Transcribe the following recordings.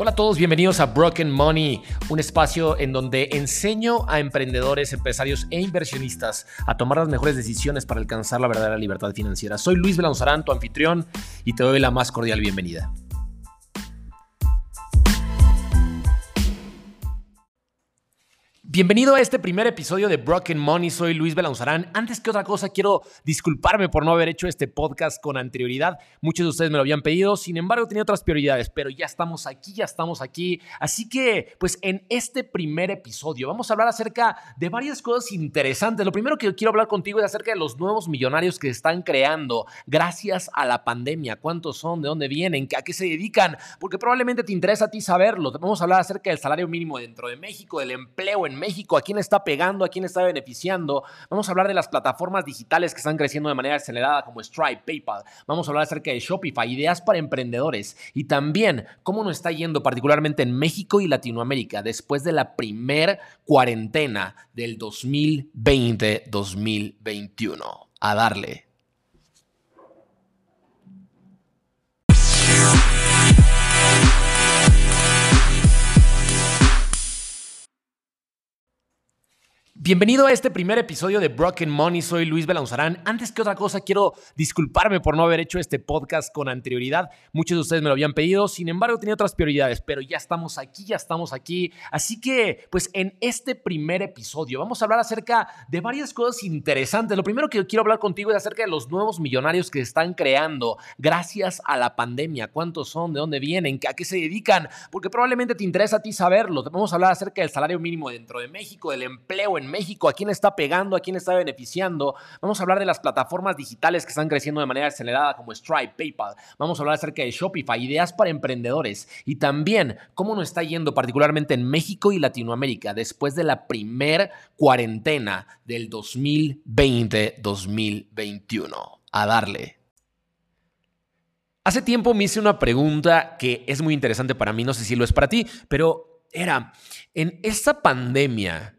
Hola a todos, bienvenidos a Broken Money, un espacio en donde enseño a emprendedores, empresarios e inversionistas a tomar las mejores decisiones para alcanzar la verdadera libertad financiera. Soy Luis Belanzarán, tu anfitrión, y te doy la más cordial bienvenida. Bienvenido a este primer episodio de Broken Money. Soy Luis Belanzarán. Antes que otra cosa, quiero disculparme por no haber hecho este podcast con anterioridad. Muchos de ustedes me lo habían pedido. Sin embargo, tenía otras prioridades, pero ya estamos aquí, ya estamos aquí. Así que, pues en este primer episodio vamos a hablar acerca de varias cosas interesantes. Lo primero que quiero hablar contigo es acerca de los nuevos millonarios que se están creando gracias a la pandemia. ¿Cuántos son? ¿De dónde vienen? ¿A qué se dedican? Porque probablemente te interesa a ti saberlo. Vamos a hablar acerca del salario mínimo dentro de México, del empleo en México, a quién está pegando, a quién está beneficiando. Vamos a hablar de las plataformas digitales que están creciendo de manera acelerada como Stripe, PayPal. Vamos a hablar acerca de Shopify, ideas para emprendedores y también cómo nos está yendo particularmente en México y Latinoamérica después de la primer cuarentena del 2020-2021. A darle. Bienvenido a este primer episodio de Broken Money. Soy Luis Belanzarán. Antes que otra cosa, quiero disculparme por no haber hecho este podcast con anterioridad. Muchos de ustedes me lo habían pedido. Sin embargo, tenía otras prioridades, pero ya estamos aquí, ya estamos aquí. Así que, pues en este primer episodio vamos a hablar acerca de varias cosas interesantes. Lo primero que quiero hablar contigo es acerca de los nuevos millonarios que están creando gracias a la pandemia. ¿Cuántos son? ¿De dónde vienen? ¿A qué se dedican? Porque probablemente te interesa a ti saberlo. Vamos a hablar acerca del salario mínimo dentro de México, del empleo en México, a quién está pegando, a quién está beneficiando. Vamos a hablar de las plataformas digitales que están creciendo de manera acelerada como Stripe, PayPal. Vamos a hablar acerca de Shopify, ideas para emprendedores y también cómo nos está yendo particularmente en México y Latinoamérica después de la primer cuarentena del 2020-2021. A darle. Hace tiempo me hice una pregunta que es muy interesante para mí, no sé si lo es para ti, pero era, en esta pandemia,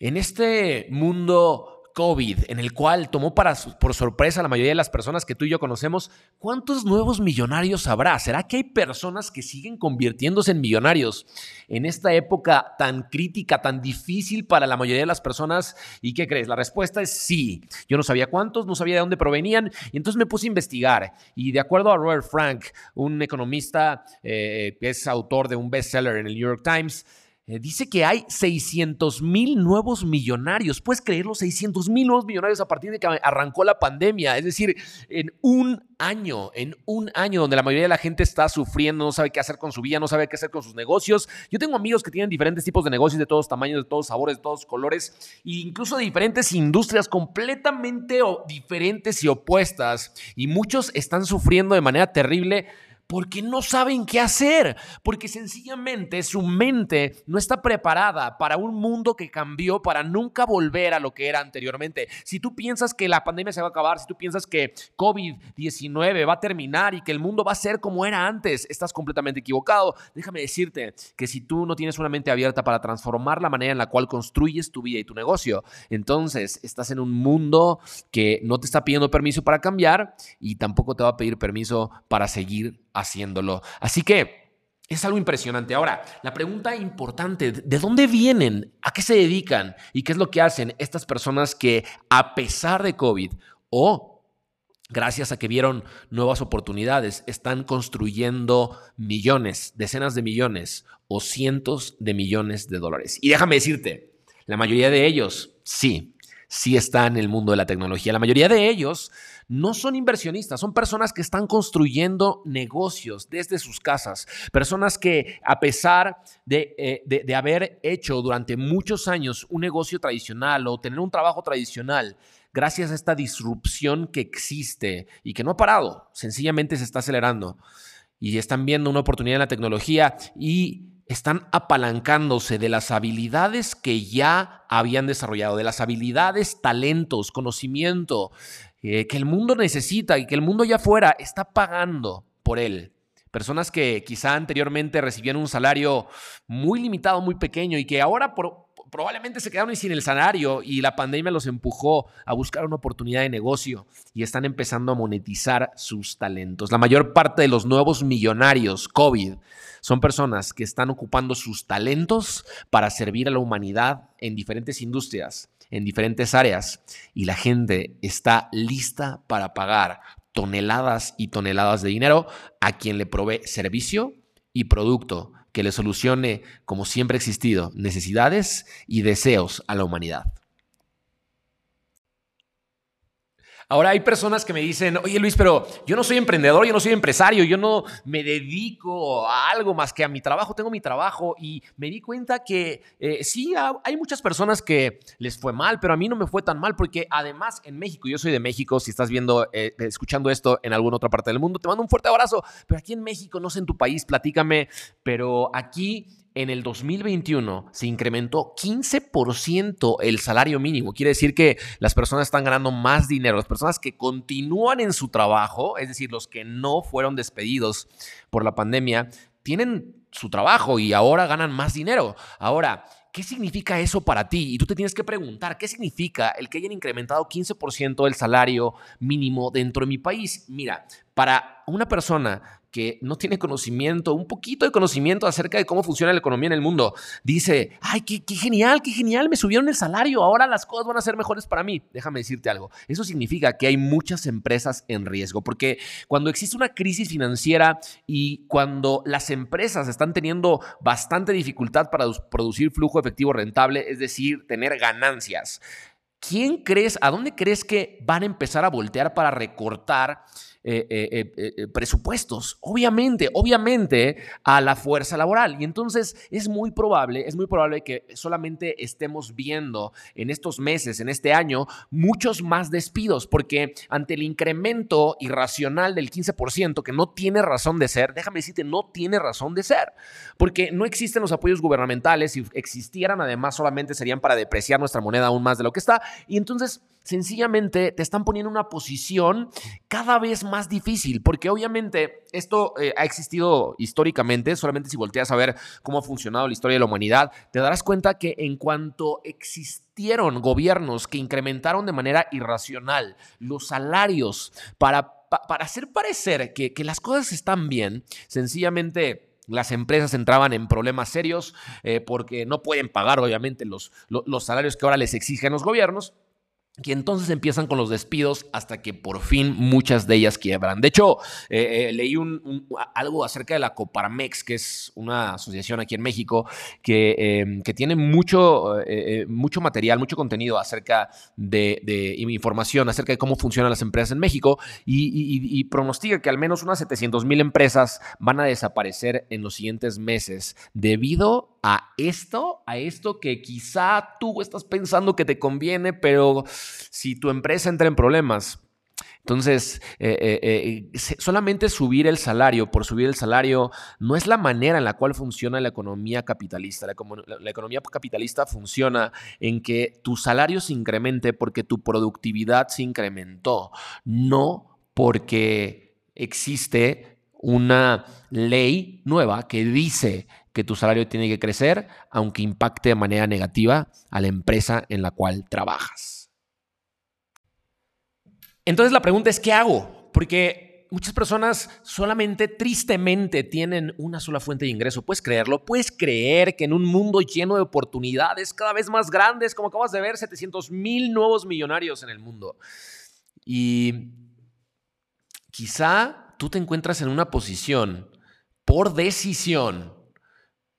en este mundo COVID, en el cual tomó por sorpresa a la mayoría de las personas que tú y yo conocemos, ¿cuántos nuevos millonarios habrá? ¿Será que hay personas que siguen convirtiéndose en millonarios en esta época tan crítica, tan difícil para la mayoría de las personas? ¿Y qué crees? La respuesta es sí. Yo no sabía cuántos, no sabía de dónde provenían, y entonces me puse a investigar. Y de acuerdo a Robert Frank, un economista eh, que es autor de un bestseller en el New York Times, eh, dice que hay 600 mil nuevos millonarios. ¿Puedes creerlo? 600 mil nuevos millonarios a partir de que arrancó la pandemia. Es decir, en un año, en un año donde la mayoría de la gente está sufriendo, no sabe qué hacer con su vida, no sabe qué hacer con sus negocios. Yo tengo amigos que tienen diferentes tipos de negocios de todos tamaños, de todos sabores, de todos colores, e incluso de diferentes industrias completamente diferentes y opuestas. Y muchos están sufriendo de manera terrible porque no saben qué hacer, porque sencillamente su mente no está preparada para un mundo que cambió, para nunca volver a lo que era anteriormente. Si tú piensas que la pandemia se va a acabar, si tú piensas que COVID-19 va a terminar y que el mundo va a ser como era antes, estás completamente equivocado. Déjame decirte que si tú no tienes una mente abierta para transformar la manera en la cual construyes tu vida y tu negocio, entonces estás en un mundo que no te está pidiendo permiso para cambiar y tampoco te va a pedir permiso para seguir haciéndolo. Así que es algo impresionante. Ahora, la pregunta importante, ¿de dónde vienen? ¿A qué se dedican? ¿Y qué es lo que hacen estas personas que a pesar de COVID o gracias a que vieron nuevas oportunidades, están construyendo millones, decenas de millones o cientos de millones de dólares? Y déjame decirte, la mayoría de ellos, sí, sí están en el mundo de la tecnología. La mayoría de ellos no son inversionistas, son personas que están construyendo negocios desde sus casas, personas que a pesar eh, de, de, haber hecho durante muchos años un negocio tradicional o tener un trabajo tradicional, gracias a esta disrupción que existe y que no ha parado, sencillamente se está acelerando. Y están viendo una oportunidad en la tecnología y están apalancándose de las habilidades que ya habían desarrollado, de las habilidades, talentos, conocimiento eh, que el mundo necesita y que el mundo ya afuera está pagando por él. Personas que quizá anteriormente recibían un salario muy limitado, muy pequeño y que ahora probablemente se quedaron sin el salario y la pandemia los empujó a buscar una oportunidad de negocio y están empezando a monetizar sus talentos. La mayor parte de los nuevos millonarios COVID son personas que están ocupando sus talentos para servir a la humanidad en diferentes industrias, en diferentes áreas y la gente está lista para pagar toneladas y toneladas de dinero a quien le provee servicio y producto que le solucione, como siempre ha existido, necesidades y deseos a la humanidad. Ahora hay personas que me dicen, oye Luis, pero yo no soy emprendedor, yo no soy empresario, yo no me dedico a algo más que a mi trabajo, tengo mi trabajo y me di cuenta que eh, sí, hay muchas personas que les fue mal, pero a mí no me fue tan mal porque además en México, yo soy de México, si estás viendo, eh, escuchando esto en alguna otra parte del mundo, te mando un fuerte abrazo, pero aquí en México, no sé en tu país, platícame, pero aquí en el 2021 se incrementó 15% el salario mínimo. Quiere decir que las personas están ganando más dinero. Las personas que continúan en su trabajo, es decir, los que no fueron despedidos por la pandemia, tienen su trabajo y ahora ganan más dinero. Ahora, ¿qué significa eso para ti? Y tú te tienes que preguntar, ¿qué significa el que hayan incrementado 15% el salario mínimo dentro de mi país? Mira, para una persona que no tiene conocimiento, un poquito de conocimiento acerca de cómo funciona la economía en el mundo, dice, ay, qué, genial, qué genial, me subieron el salario, ahora las cosas van a ser mejores para mí. Déjame decirte algo, eso significa que hay muchas empresas en riesgo, porque cuando existe una crisis financiera y cuando las empresas están teniendo bastante dificultad para producir flujo efectivo rentable, es decir, tener ganancias, ¿quién crees, a dónde crees que van a empezar a voltear para recortar? Eh, eh, eh, presupuestos, obviamente, obviamente a la fuerza laboral. Y entonces es muy probable, es muy probable que solamente estemos viendo en estos meses, en este año, muchos más despidos, porque ante el incremento irracional del 15%, que no tiene razón de ser, déjame decirte, no tiene razón de ser, porque no existen los apoyos gubernamentales, si existieran además solamente serían para depreciar nuestra moneda aún más de lo que está. Y entonces sencillamente te están poniendo en una posición cada vez más difícil, porque obviamente esto eh, ha existido históricamente, solamente si volteas a ver cómo ha funcionado la historia de la humanidad, te darás cuenta que en cuanto existieron gobiernos que incrementaron de manera irracional los salarios para, para hacer parecer que, las cosas están bien, sencillamente las empresas entraban en problemas serios eh, porque no pueden pagar, obviamente, los, los, salarios que ahora les exigen los gobiernos. Y entonces empiezan con los despidos hasta que por fin muchas de ellas quiebran. De hecho, eh, eh, leí un, algo acerca de la Coparmex, que es una asociación aquí en México que, em, que tiene mucho, eh, mucho material, mucho contenido acerca de, información acerca de cómo funcionan las empresas en México y, pronostica que al menos unas 700 mil empresas van a desaparecer en los siguientes meses debido a esto, a esto que quizá tú estás pensando que te conviene, pero si tu empresa entra en problemas, entonces, eh, eh, eh, solamente subir el salario por subir el salario no es la manera en la cual funciona la economía capitalista. La, la, economía capitalista funciona en que tu salario se incremente porque tu productividad se incrementó, no porque existe una ley nueva que dice que tu salario tiene que crecer, aunque impacte de manera negativa a la empresa en la cual trabajas. Entonces la pregunta es, ¿qué hago? Porque muchas personas solamente tristemente tienen una sola fuente de ingreso. ¿Puedes creerlo? ¿Puedes creer que en un mundo lleno de oportunidades cada vez más grandes, como acabas de ver, 700 mil nuevos millonarios en el mundo? Y quizá tú te encuentras en una posición por decisión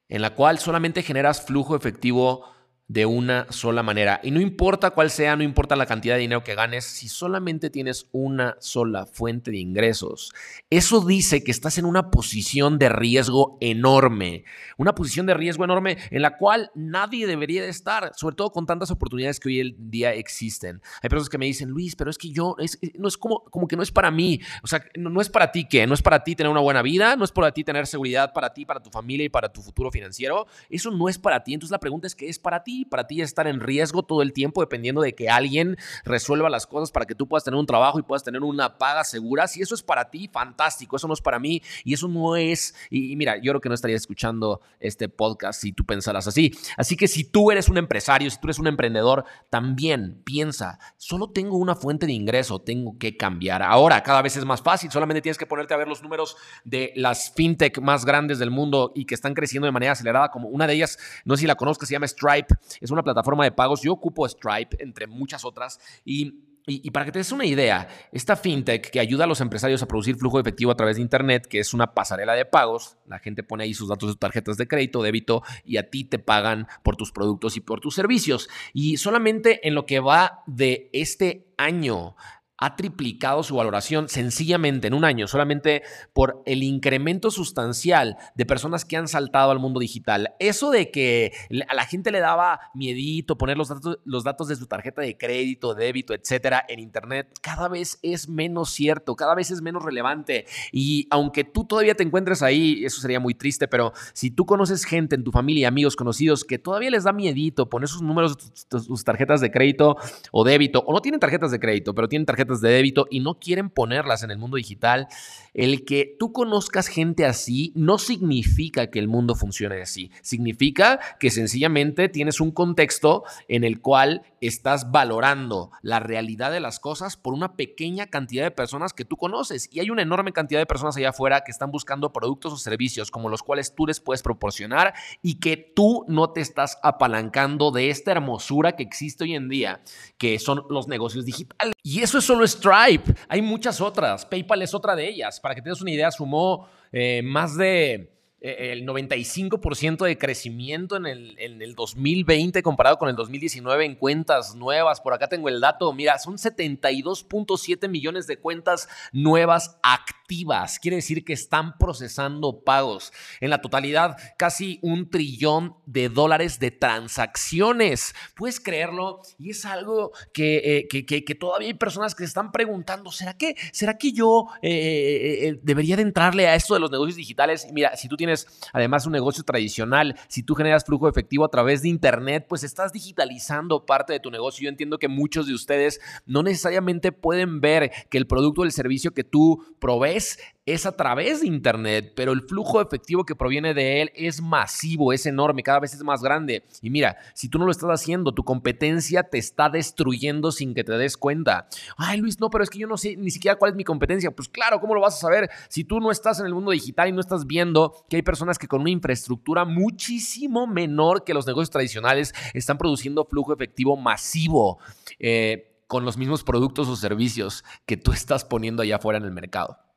en la cual solamente generas flujo efectivo de una sola manera. Y no importa cuál sea, no importa la cantidad de dinero que ganes, si solamente tienes una sola fuente de ingresos, eso dice que estás en una posición de riesgo enorme, una posición de riesgo enorme en la cual nadie debería de estar, sobre todo con tantas oportunidades que hoy en día existen. Hay personas que me dicen, Luis, pero es que yo, es, no es como, como que no es para mí, o sea, no, no es para ti que, no es para ti tener una buena vida, no es para ti tener seguridad para ti, para tu familia y para tu futuro financiero, eso no es para ti. Entonces la pregunta es, ¿qué es para ti? Para ti es estar en riesgo todo el tiempo dependiendo de que alguien resuelva las cosas para que tú puedas tener un trabajo y puedas tener una paga segura. Si eso es para ti, fantástico. Eso no es para mí y eso no es... Y, mira, yo creo que no estaría escuchando este podcast si tú pensaras así. Así que si tú eres un empresario, si tú eres un emprendedor, también piensa, solo tengo una fuente de ingreso, tengo que cambiar. Ahora, cada vez es más fácil, solamente tienes que ponerte a ver los números de las fintech más grandes del mundo y que están creciendo de manera acelerada, como una de ellas, no sé si la conozcas, se llama Stripe, es una plataforma de pagos, yo ocupo Stripe, entre muchas otras, y y, para que te des una idea, esta fintech que ayuda a los empresarios a producir flujo de efectivo a través de Internet, que es una pasarela de pagos, la gente pone ahí sus datos de tarjetas de crédito, débito, y a ti te pagan por tus productos y por tus servicios. Y solamente en lo que va de este año ha triplicado su valoración sencillamente en un año, solamente por el incremento sustancial de personas que han saltado al mundo digital. Eso de que a la gente le daba miedito poner los datos, los datos de su tarjeta de crédito, débito, etcétera, en Internet, cada vez es menos cierto, cada vez es menos relevante. Y aunque tú todavía te encuentres ahí, eso sería muy triste, pero si tú conoces gente en tu familia, amigos, conocidos, que todavía les da miedito poner sus números, sus tarjetas de crédito o débito, o no tienen tarjetas de crédito, pero tienen tarjetas de débito y no quieren ponerlas en el mundo digital, el que tú conozcas gente así no significa que el mundo funcione así. Significa que sencillamente tienes un contexto en el cual estás valorando la realidad de las cosas por una pequeña cantidad de personas que tú conoces. Y hay una enorme cantidad de personas allá afuera que están buscando productos o servicios como los cuales tú les puedes proporcionar y que tú no te estás apalancando de esta hermosura que existe hoy en día, que son los negocios digitales. Y eso es solo Stripe. Hay muchas otras. PayPal es otra de ellas. Para que te des una idea, sumó eh, más de el 95% de crecimiento en el, en el 2020 comparado con el 2019 en cuentas nuevas. Por acá tengo el dato, mira, son 72.7 millones de cuentas nuevas activas. Quiere decir que están procesando pagos. En la totalidad, casi un trillón de dólares de transacciones. ¿Puedes creerlo? Y es algo que, eh, que, todavía hay personas que se están preguntando, ¿será que, será que yo eh, debería de entrarle a esto de los negocios digitales? mira, si tú tienes además un negocio tradicional, si tú generas flujo efectivo a través de Internet, pues estás digitalizando parte de tu negocio. Yo entiendo que muchos de ustedes no necesariamente pueden ver que el producto o el servicio que tú provees es a través de Internet, pero el flujo efectivo que proviene de él es masivo, es enorme, cada vez es más grande. Y mira, si tú no lo estás haciendo, tu competencia te está destruyendo sin que te des cuenta. Ay, Luis, no, pero es que yo no sé ni siquiera cuál es mi competencia. Pues claro, ¿cómo lo vas a saber si tú no estás en el mundo digital y no estás viendo que hay personas que con una infraestructura muchísimo menor que los negocios tradicionales están produciendo flujo efectivo masivo? Eh, con los mismos productos o servicios que tú estás poniendo allá afuera en el mercado.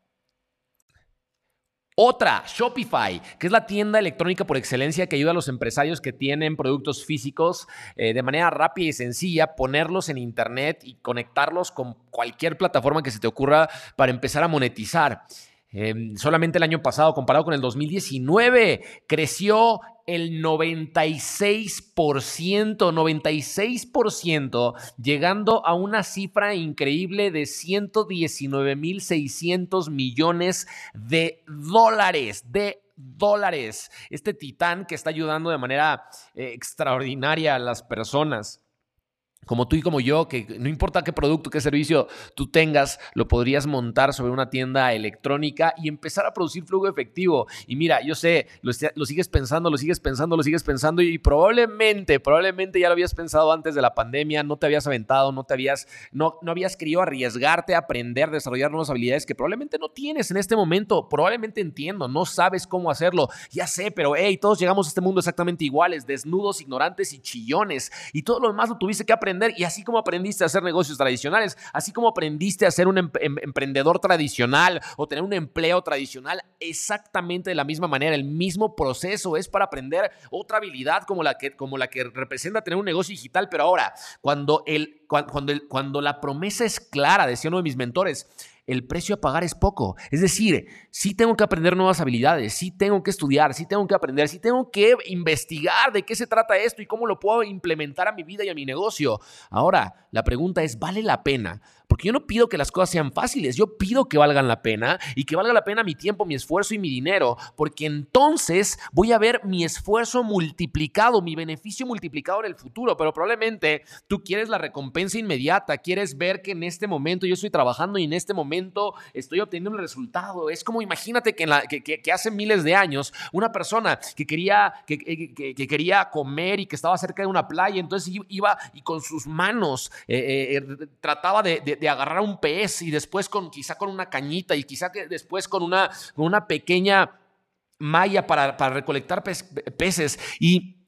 Otra, Shopify, que es la tienda electrónica por excelencia que ayuda a los empresarios que tienen productos físicos eh, de manera rápida y sencilla, ponerlos en Internet y conectarlos con cualquier plataforma que se te ocurra para empezar a monetizar. Em, solamente el año pasado, comparado con el 2019, creció el 96%, 96%, llegando a una cifra increíble de 119.600 millones de dólares, de dólares. Este titán que está ayudando de manera eh, extraordinaria a las personas como tú y como yo, que no importa qué producto, qué servicio tú tengas, lo podrías montar sobre una tienda electrónica y empezar a producir flujo efectivo. Y mira, yo sé, lo, sigues pensando, lo sigues pensando, lo sigues pensando y probablemente, probablemente ya lo habías pensado antes de la pandemia, no te habías aventado, no te habías, no, no habías querido arriesgarte a aprender, desarrollar nuevas habilidades que probablemente no tienes en este momento. Probablemente entiendo, no sabes cómo hacerlo. Ya sé, pero hey, todos llegamos a este mundo exactamente iguales, desnudos, ignorantes y chillones. Y todo lo demás lo tuviste que aprender y así como aprendiste a hacer negocios tradicionales, así como aprendiste a ser un em, em, emprendedor tradicional o tener un empleo tradicional, exactamente de la misma manera, el mismo proceso es para aprender otra habilidad como la que, como la que representa tener un negocio digital, pero ahora, cuando, el, cuando, cuando la promesa es clara, decía uno de mis mentores, el precio a pagar es poco. Es decir, sí tengo que aprender nuevas habilidades, sí tengo que estudiar, sí tengo que aprender, sí tengo que investigar de qué se trata esto y cómo lo puedo implementar a mi vida y a mi negocio. Ahora, la pregunta es, ¿vale la pena porque yo no pido que las cosas sean fáciles, yo pido que valgan la pena y que valga la pena mi tiempo, mi esfuerzo y mi dinero, porque entonces voy a ver mi esfuerzo multiplicado, mi beneficio multiplicado en el futuro, pero probablemente tú quieres la recompensa inmediata, quieres ver que en este momento yo estoy trabajando y en este momento estoy obteniendo el resultado. Es como imagínate que, que, hace miles de años una persona que quería, que, que, quería comer y que estaba cerca de una playa, entonces iba y con sus manos eh, eh, trataba de, agarrar un pez y después con quizá con una cañita y quizá que después con una, una pequeña malla para, para recolectar peces. Y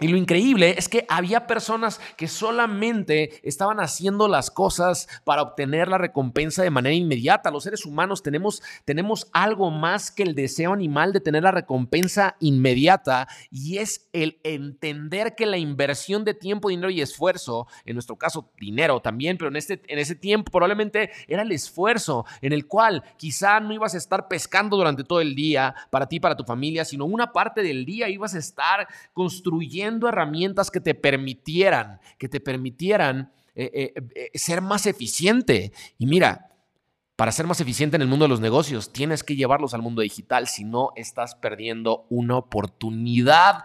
y lo increíble es que había personas que solamente estaban haciendo las cosas para obtener la recompensa de manera inmediata. Los seres humanos tenemos, tenemos algo más que el deseo animal de tener la recompensa inmediata y es el entender que la inversión de tiempo, dinero y esfuerzo, en nuestro caso dinero también, pero en, este, en ese tiempo probablemente era el esfuerzo en el cual quizá no ibas a estar pescando durante todo el día para ti, para tu familia, sino una parte del día ibas a estar construyendo herramientas que te permitieran, que te permitieran eh, eh, eh, ser más eficiente. Y mira, para ser más eficiente en el mundo de los negocios, tienes que llevarlos al mundo digital, si no estás perdiendo una oportunidad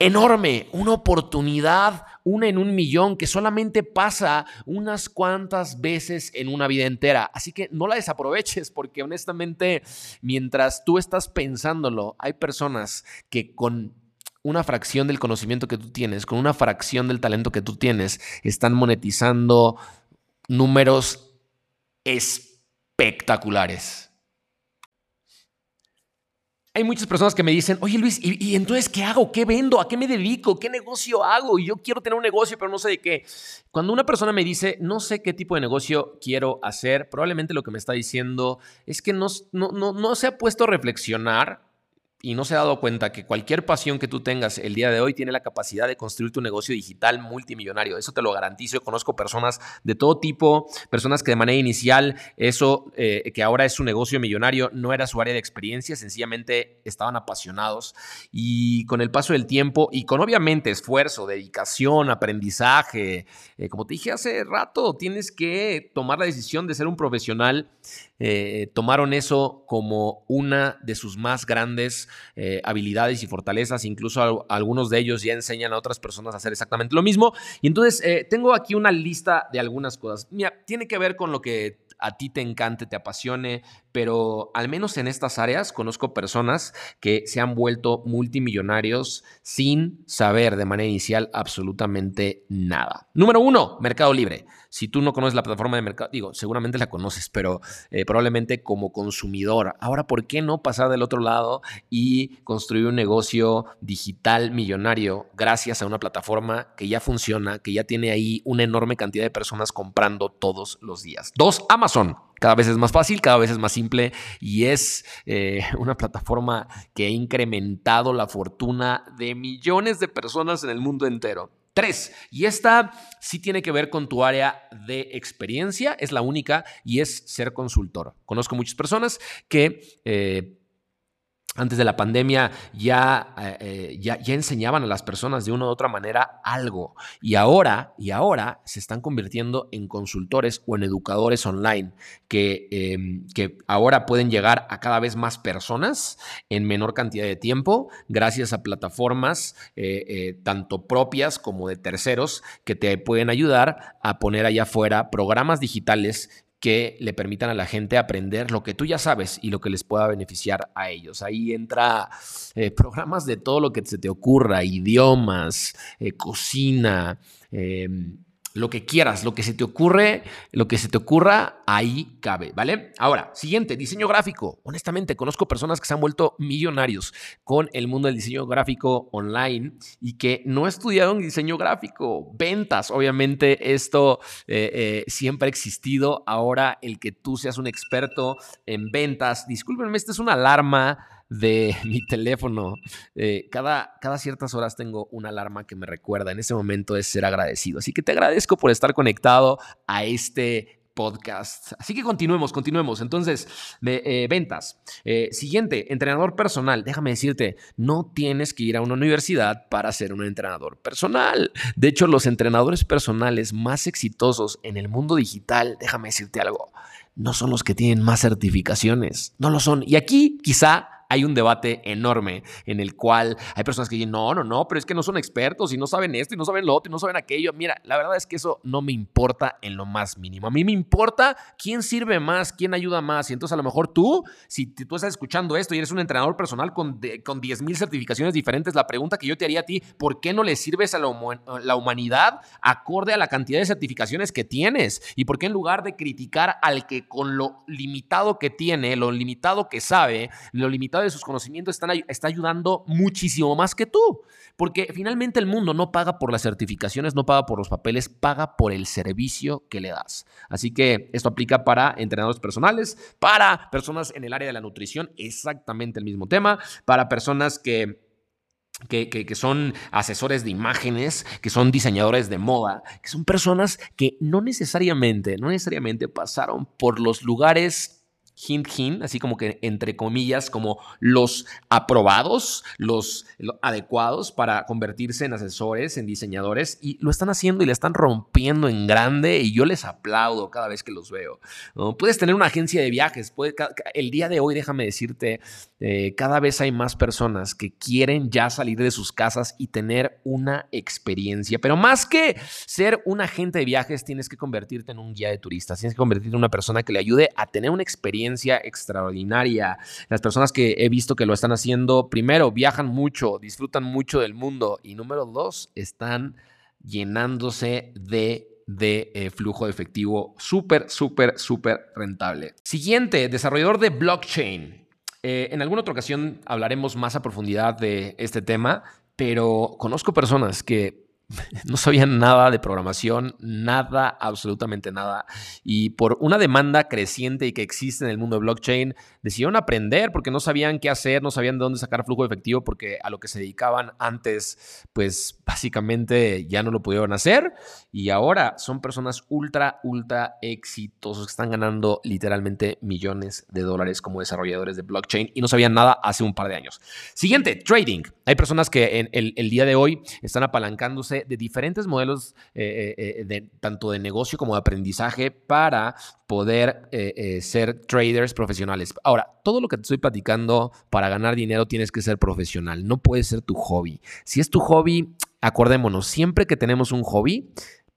enorme, una oportunidad, una en un millón, que solamente pasa unas cuantas veces en una vida entera. Así que no la desaproveches, porque honestamente, mientras tú estás pensándolo, hay personas que con una fracción del conocimiento que tú tienes, con una fracción del talento que tú tienes, están monetizando números espectaculares. Hay muchas personas que me dicen, oye Luis, ¿y, entonces qué hago? ¿Qué vendo? ¿A qué me dedico? ¿Qué negocio hago? Y yo quiero tener un negocio, pero no sé de qué. Cuando una persona me dice, no sé qué tipo de negocio quiero hacer, probablemente lo que me está diciendo es que no, no, no se ha puesto a reflexionar y no se ha dado cuenta que cualquier pasión que tú tengas el día de hoy tiene la capacidad de construir tu negocio digital multimillonario. Eso te lo garantizo. Conozco personas de todo tipo, personas que de manera inicial eso eh, que ahora es su negocio millonario no era su área de experiencia, sencillamente estaban apasionados y con el paso del tiempo y con obviamente esfuerzo, dedicación, aprendizaje, eh, como te dije hace rato, tienes que tomar la decisión de ser un profesional. Eh, tomaron eso como una de sus más grandes eh, habilidades y fortalezas, incluso algunos de ellos ya enseñan a otras personas a hacer exactamente lo mismo. Y entonces eh, tengo aquí una lista de algunas cosas. Mira, tiene que ver con lo que a ti te encante, te apasione, pero al menos en estas áreas conozco personas que se han vuelto multimillonarios sin saber de manera inicial absolutamente nada. Número uno, Mercado Libre. Si tú no conoces la plataforma de mercado, digo, seguramente la conoces, pero eh, probablemente como consumidor. Ahora, ¿por qué no pasar del otro lado y construir un negocio digital millonario gracias a una plataforma que ya funciona, que ya tiene ahí una enorme cantidad de personas comprando todos los días? Dos, Amazon. Cada vez es más fácil, cada vez es más simple y es eh, una plataforma que ha incrementado la fortuna de millones de personas en el mundo entero. Tres, y esta sí tiene que ver con tu área de experiencia, es la única, y es ser consultor. Conozco muchas personas que... Eh, antes de la pandemia ya, eh, eh, ya, ya, enseñaban a las personas de una u otra manera algo. Y ahora, y ahora se están convirtiendo en consultores o en educadores online que, em, que ahora pueden llegar a cada vez más personas en menor cantidad de tiempo gracias a plataformas eh, tanto propias como de terceros que te pueden ayudar a poner allá afuera programas digitales que le permitan a la gente aprender lo que tú ya sabes y lo que les pueda beneficiar a ellos. Ahí entra eh, programas de todo lo que se te ocurra, idiomas, eh, cocina, em, lo que quieras, lo que se te ocurre, lo que se te ocurra, ahí cabe, ¿vale? Ahora, siguiente, diseño gráfico. Honestamente, conozco personas que se han vuelto millonarios con el mundo del diseño gráfico online y que no estudiaron diseño gráfico. Ventas, obviamente, esto eh, eh, siempre ha existido. Ahora, el que tú seas un experto en ventas, discúlpenme, esta es una alarma de mi teléfono. Eh, cada, cada ciertas horas tengo una alarma que me recuerda. En ese momento es ser agradecido. Así que te agradezco por estar conectado a este podcast. Así que continuemos, continuemos. Entonces, eh, ventas. Eh, siguiente, entrenador personal. Déjame decirte, no tienes que ir a una universidad para ser un entrenador personal. De hecho, los entrenadores personales más exitosos en el mundo digital, déjame decirte algo, no son los que tienen más certificaciones. No lo son. Y aquí quizá hay un debate enorme en el cual hay personas que dicen, no, no, no, pero es que no son expertos y no saben esto y no saben lo otro y no saben aquello. Mira, la verdad es que eso no me importa en lo más mínimo. A mí me importa quién sirve más, quién ayuda más. Y entonces a lo mejor tú, si tú estás escuchando esto y eres un entrenador personal con, con 10.000 certificaciones diferentes, la pregunta que yo te haría a ti, ¿por qué no le sirves a la, la humanidad acorde a la cantidad de certificaciones que tienes? ¿Y por qué en lugar de criticar al que con lo limitado que tiene, lo limitado que sabe, lo limitado de sus conocimientos están, está ayudando muchísimo más que tú. Porque finalmente el mundo no paga por las certificaciones, no paga por los papeles, paga por el servicio que le das. Así que esto aplica para entrenadores personales, para personas en el área de la nutrición, exactamente el mismo tema, para personas que... Que, que, son asesores de imágenes, que son diseñadores de moda, que son personas que no necesariamente, no necesariamente pasaron por los lugares hint, hint, así como que entre comillas, como los aprobados, los, adecuados para convertirse en asesores, en diseñadores, y lo están haciendo y le están rompiendo en grande, y yo les aplaudo cada vez que los veo. Puedes tener una agencia de viajes, el día de hoy, déjame decirte, eh, cada vez hay más personas que quieren ya salir de sus casas y tener una experiencia, pero más que ser un agente de viajes, tienes que convertirte en un guía de turistas, tienes que convertirte en una persona que le ayude a tener una experiencia extraordinaria. Las personas que he visto que lo están haciendo, primero, viajan mucho, disfrutan mucho del mundo y número dos, están llenándose de de eh, flujo de efectivo súper, súper, súper rentable. Siguiente, desarrollador de blockchain. Eh, en alguna otra ocasión hablaremos más a profundidad de este tema, pero conozco personas que no sabían nada de programación, nada, absolutamente nada. Y por una demanda creciente y que existe en el mundo de blockchain, decidieron aprender porque no sabían qué hacer, no sabían de dónde sacar flujo de efectivo porque a lo que se dedicaban antes, pues básicamente ya no lo pudieron hacer. Y ahora son personas ultra, ultra exitosos que están ganando literalmente millones de dólares como desarrolladores de blockchain y no sabían nada hace un par de años. Siguiente, trading. Hay personas que en el día de hoy están apalancándose de, diferentes modelos, eh, eh, eh, de, tanto de negocio como de aprendizaje, para poder ser traders profesionales. Ahora, todo lo que te estoy platicando para ganar dinero tienes que ser profesional, no puede ser tu hobby. Si es tu hobby, acordémonos, siempre que tenemos un hobby,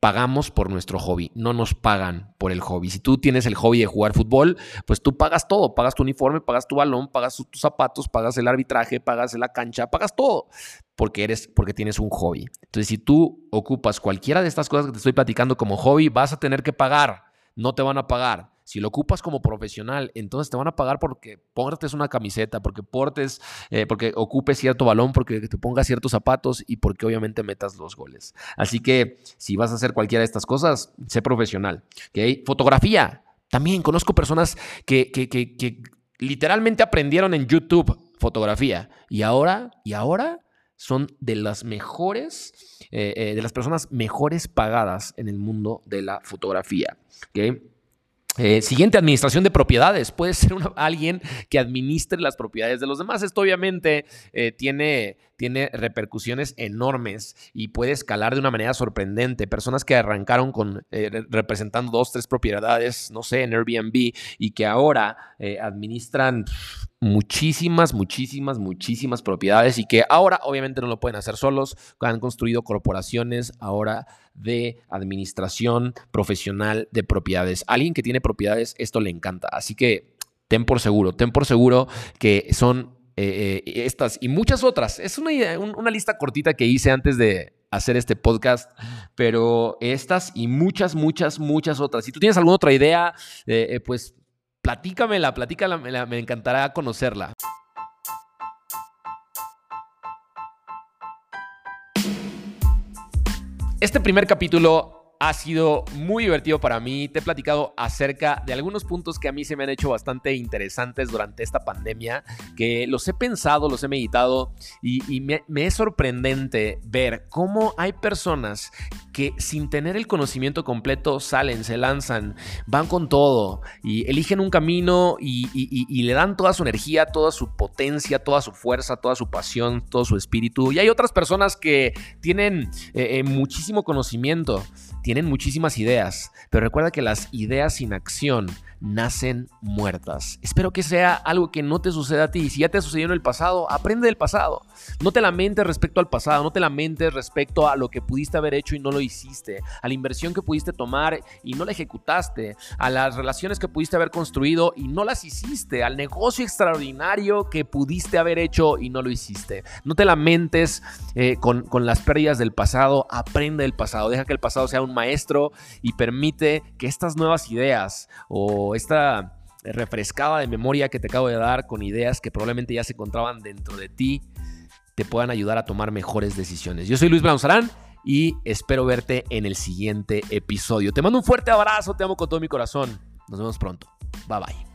pagamos por nuestro hobby, no nos pagan por el hobby. Si tú tienes el hobby de jugar fútbol, pues tú pagas todo, pagas tu uniforme, pagas tu balón, pagas tus zapatos, pagas el arbitraje, pagas la cancha, pagas todo, porque eres porque tienes un hobby. Entonces, si tú ocupas cualquiera de estas cosas que te estoy platicando como hobby, vas a tener que pagar, no te van a pagar. Si lo ocupas como profesional, entonces te van a pagar porque portes una camiseta, porque portes, eh, porque ocupes cierto balón, porque te pongas ciertos zapatos y porque obviamente metas los goles. Así que si vas a hacer cualquiera de estas cosas, sé profesional. ¿okay? Fotografía. También conozco personas que, que, literalmente aprendieron en YouTube fotografía y ahora, y ahora son de las mejores, eh, eh, de las personas mejores pagadas en el mundo de la fotografía. ¿okay? Eh, siguiente, administración de propiedades. Puede ser alguien que administre las propiedades de los demás. Esto obviamente eh, tiene, tiene repercusiones enormes y puede escalar de una manera sorprendente. Personas que arrancaron con eh, representando dos, tres propiedades, no sé, en Airbnb y que ahora administran muchísimas, muchísimas, muchísimas propiedades y que ahora obviamente no lo pueden hacer solos, han construido corporaciones ahora de administración profesional de propiedades. Alguien que tiene propiedades, esto le encanta. Así que ten por seguro, ten por seguro que son eh, eh, estas y muchas otras. Es una, una lista cortita que hice antes de hacer este podcast, pero estas y muchas, muchas, muchas otras. Si tú tienes alguna otra idea, eh, pues platícamela, platícala, me encantará conocerla. Este primer capítulo ha sido muy divertido para mí. Te he platicado acerca de algunos puntos que a mí se me han hecho bastante interesantes durante esta pandemia, que los he pensado, los he meditado y, me, es sorprendente ver cómo hay personas que sin tener el conocimiento completo salen, se lanzan, van con todo y eligen un camino y, le dan toda su energía, toda su potencia, toda su fuerza, toda su pasión, todo su espíritu. Y hay otras personas que tienen eh, eh, muchísimo conocimiento, tienen muchísimas ideas, pero recuerda que las ideas sin acción nacen muertas. Espero que sea algo que no te suceda a ti. Si ya te sucedió en el pasado, aprende del pasado. No te lamentes respecto al pasado, no te lamentes respecto a lo que pudiste haber hecho y no lo hiciste, a la inversión que pudiste tomar y no la ejecutaste, a las relaciones que pudiste haber construido y no las hiciste, al negocio extraordinario que pudiste haber hecho y no lo hiciste. No te lamentes eh, con, con las pérdidas del pasado, aprende del pasado, deja que el pasado sea un maestro y permite que estas nuevas ideas o esta refrescada de memoria que te acabo de dar con ideas que probablemente ya se encontraban dentro de ti, te puedan ayudar a tomar mejores decisiones. Yo soy Luis Blanzarán y espero verte en el siguiente episodio. Te mando un fuerte abrazo, te amo con todo mi corazón. Nos vemos pronto. Bye bye.